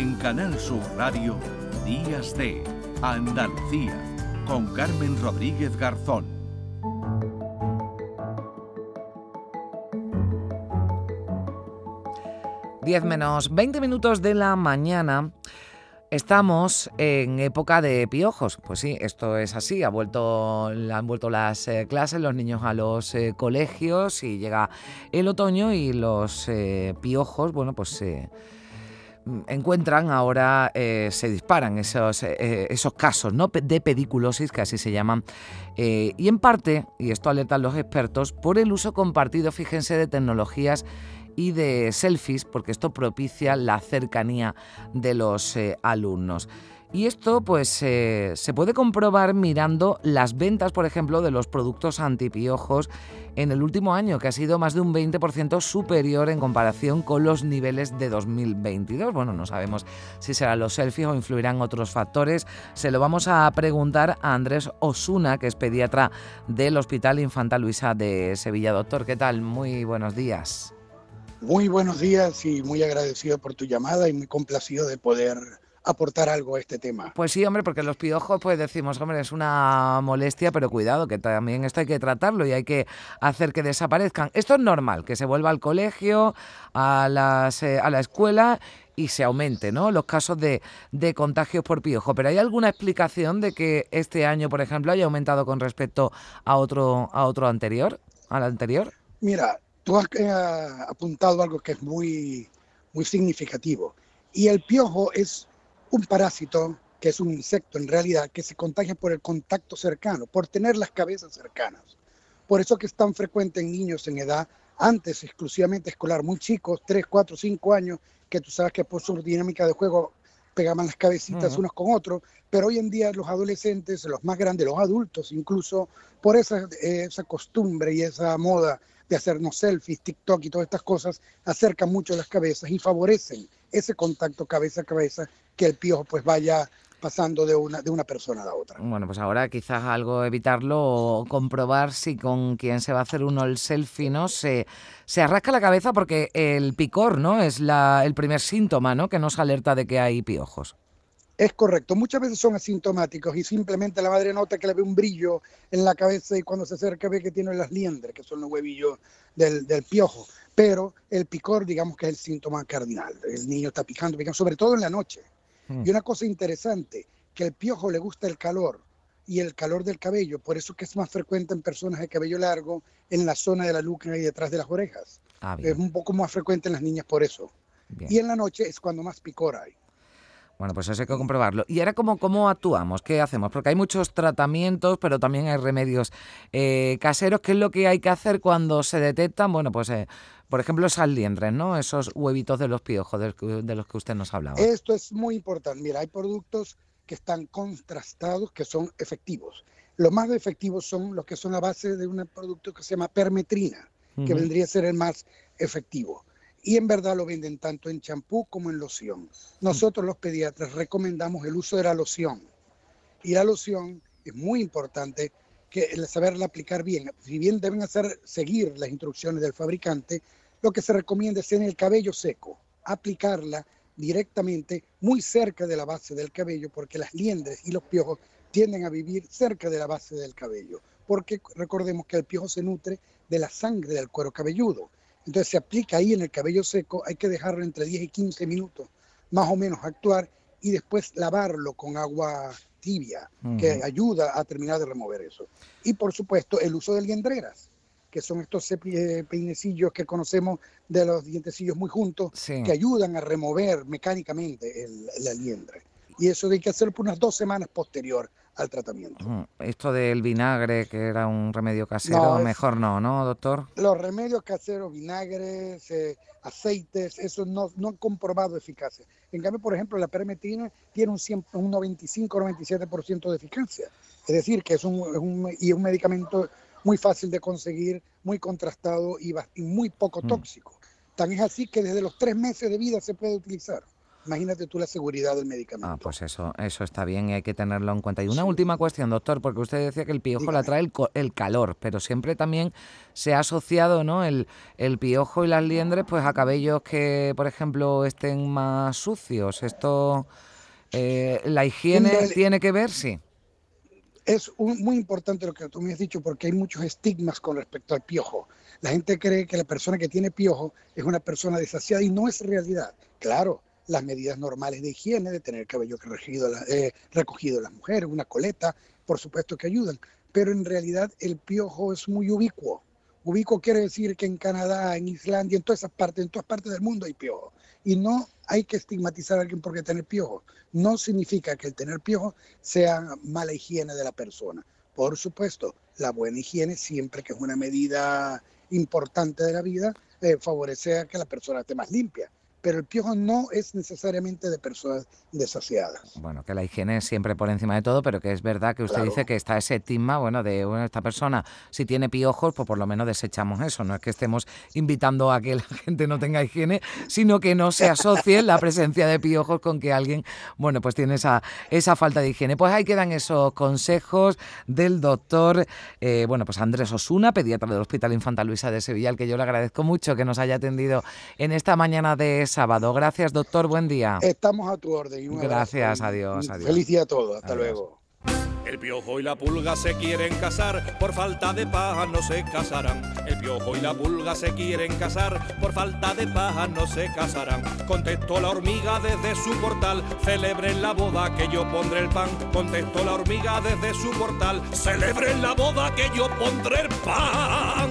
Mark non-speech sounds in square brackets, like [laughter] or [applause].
En Canal Sur Radio, Días de Andalucía, con Carmen Rodríguez Garzón. Diez menos 20 minutos de la mañana. Estamos en época de piojos. Pues sí, esto es así. Ha vuelto, han vuelto las eh, clases, los niños a los eh, colegios y llega el otoño y los eh, piojos, bueno, pues se encuentran ahora, se disparan esos, esos casos ¿no? de pediculosis, que así se llaman, y en parte, y esto alertan los expertos, por el uso compartido, fíjense, de tecnologías y de selfies, porque esto propicia la cercanía de los eh, alumnos. Y esto pues eh, se puede comprobar mirando las ventas, por ejemplo, de los productos antipiojos en el último año, que ha sido más de un 20% superior en comparación con los niveles de 2022. Bueno, no sabemos si serán los selfies o influirán otros factores. Se lo vamos a preguntar a Andrés Osuna, que es pediatra del Hospital Infanta Luisa de Sevilla. Doctor, ¿qué tal? Muy buenos días. Muy buenos días y muy agradecido por tu llamada y muy complacido de poder aportar algo a este tema. Pues sí, hombre, porque los piojos, pues decimos, hombre, es una molestia, pero cuidado, que también esto hay que tratarlo y hay que hacer que desaparezcan. Esto es normal, que se vuelva al colegio, a, las, eh, a la escuela y se aumente ¿no? los casos de, de contagios por piojo. Pero ¿hay alguna explicación de que este año, por ejemplo, haya aumentado con respecto a otro, a otro anterior, al anterior? Mira, Tú has eh, apuntado algo que es muy, muy significativo. Y el piojo es un parásito, que es un insecto en realidad, que se contagia por el contacto cercano, por tener las cabezas cercanas. Por eso que es tan frecuente en niños en edad, antes exclusivamente escolar, muy chicos, 3, 4, 5 años, que tú sabes que por su dinámica de juego pegaban las cabecitas unos con otros, pero hoy en día los adolescentes, los más grandes, los adultos incluso, por esa, eh, esa costumbre y esa moda de hacernos selfies, TikTok y todas estas cosas, acercan mucho las cabezas y favorecen ese contacto cabeza a cabeza que el piojo pues vaya pasando de una, de una persona a la otra. Bueno, pues ahora quizás algo evitarlo comprobar si con quien se va a hacer uno el selfie, ¿no? Se, se arrasca la cabeza porque el picor, ¿no? Es el primer síntoma, ¿no? Que nos alerta de que hay piojos. Es correcto, muchas veces son asintomáticos y simplemente la madre nota que le ve un brillo en la cabeza y cuando se acerca ve que tiene las liendres, que son los huevillos del, piojo. Pero el picor, digamos que es el síntoma cardinal. El niño está picando, picando, sobre todo en la noche. Mm. Y una cosa interesante, que el piojo le gusta el calor y el calor del cabello, por eso que es más frecuente en personas de cabello largo, en la zona de la nuca y detrás de las orejas. Ah, es un poco más frecuente en las niñas por eso. Y en la noche es cuando más picor hay. Bueno, pues eso hay que comprobarlo. ¿Y ahora cómo, cómo actuamos? ¿Qué hacemos? Porque hay muchos tratamientos, pero también hay remedios eh, caseros. ¿Qué es lo que hay que hacer cuando se detectan? Bueno, pues eh, por ejemplo, esas liendres, ¿no? Esos huevitos de los piojos de, los que usted nos hablaba. Esto es muy importante. Mira, hay productos que están contrastados, que son efectivos. Los más efectivos son los que son a base de un producto que se llama permetrina, que vendría a ser el más efectivo y en verdad lo venden tanto en champú como en loción. Nosotros los pediatras recomendamos el uso de la loción y la loción es muy importante que saberla aplicar bien. Si bien deben hacer seguir las instrucciones del fabricante, lo que se recomienda es en el cabello seco, aplicarla directamente muy cerca de la base del cabello porque las liendres y los piojos tienden a vivir cerca de la base del cabello, porque recordemos que el piojo se nutre de la sangre del cuero cabelludo entonces se aplica ahí en el cabello seco, hay que dejarlo entre 10 y 15 minutos, más o menos actuar, y después lavarlo con agua tibia, que ayuda a terminar de remover eso. Y por supuesto el uso de liendreras, que son estos eh, peinecillos que conocemos de los dientecillos muy juntos, que ayudan a remover mecánicamente el, la liendre. Y eso hay que hacerlo por unas dos semanas posterior al tratamiento. Esto del vinagre, que era un remedio casero, mejor no, ¿no, doctor? Los remedios caseros, vinagres, eh, aceites, eso no, no han comprobado eficacia. En cambio, por ejemplo, la permetrina tiene un, un 95-97% de eficacia. Es decir, que es un, y un medicamento muy fácil de conseguir, muy contrastado y, muy poco tóxico. Tan es así que desde los tres meses de vida se puede utilizar. Imagínate tú la seguridad del medicamento. Ah, pues eso, eso está bien y hay que tenerlo en cuenta. Y una última cuestión, doctor, porque usted decía que el piojo la trae el, calor, pero siempre también se ha asociado ¿no? el, el piojo y las liendres pues a cabellos que, por ejemplo, estén más sucios. Esto, eh, ¿la higiene tiene que ver? Sí es muy importante lo que tú me has dicho porque hay muchos estigmas con respecto al piojo. La gente cree que la persona que tiene piojo es una persona desasiada y no es realidad. Claro, las medidas normales de higiene, de tener el cabello recogido, eh, recogido las mujeres, una coleta, por supuesto que ayudan, pero en realidad el piojo es muy ubicuo. Ubicuo quiere decir que en Canadá, en Islandia, en todas esas partes, en todas partes del mundo hay piojo. Y no hay que estigmatizar a alguien porque tener piojo. No significa que el tener piojo sea mala higiene de la persona. Por supuesto, la buena higiene, siempre que es una medida importante de la vida, eh, favorece a que la persona esté más limpia pero el piojo no es necesariamente de personas desasiadas. Bueno, que la higiene es siempre por encima de todo, pero que es verdad que usted dice que está ese estigma, bueno, de esta persona, si tiene piojos, pues por lo menos desechamos eso. No es que estemos invitando a que la [laughs] gente no tenga higiene, sino que no se asocie la presencia de piojos con que alguien, bueno, pues tiene esa, esa falta de higiene. Pues ahí quedan esos consejos del doctor, eh, bueno, pues Andrés Osuna, pediatra del Hospital Infanta Luisa de Sevilla, al que yo le agradezco mucho que nos haya atendido en esta mañana de sábado. Gracias, doctor. Buen día. Estamos a tu orden. Gracias, adiós, adiós. Feliz día a todos. Hasta luego. El piojo y la pulga se quieren casar, por falta de paja no se casarán. El piojo y la pulga se quieren casar, por falta de paja no se casarán. Contestó la hormiga desde su portal, celebren la boda que yo pondré el pan. Contestó la hormiga desde su portal, celebren la boda que yo pondré el pan.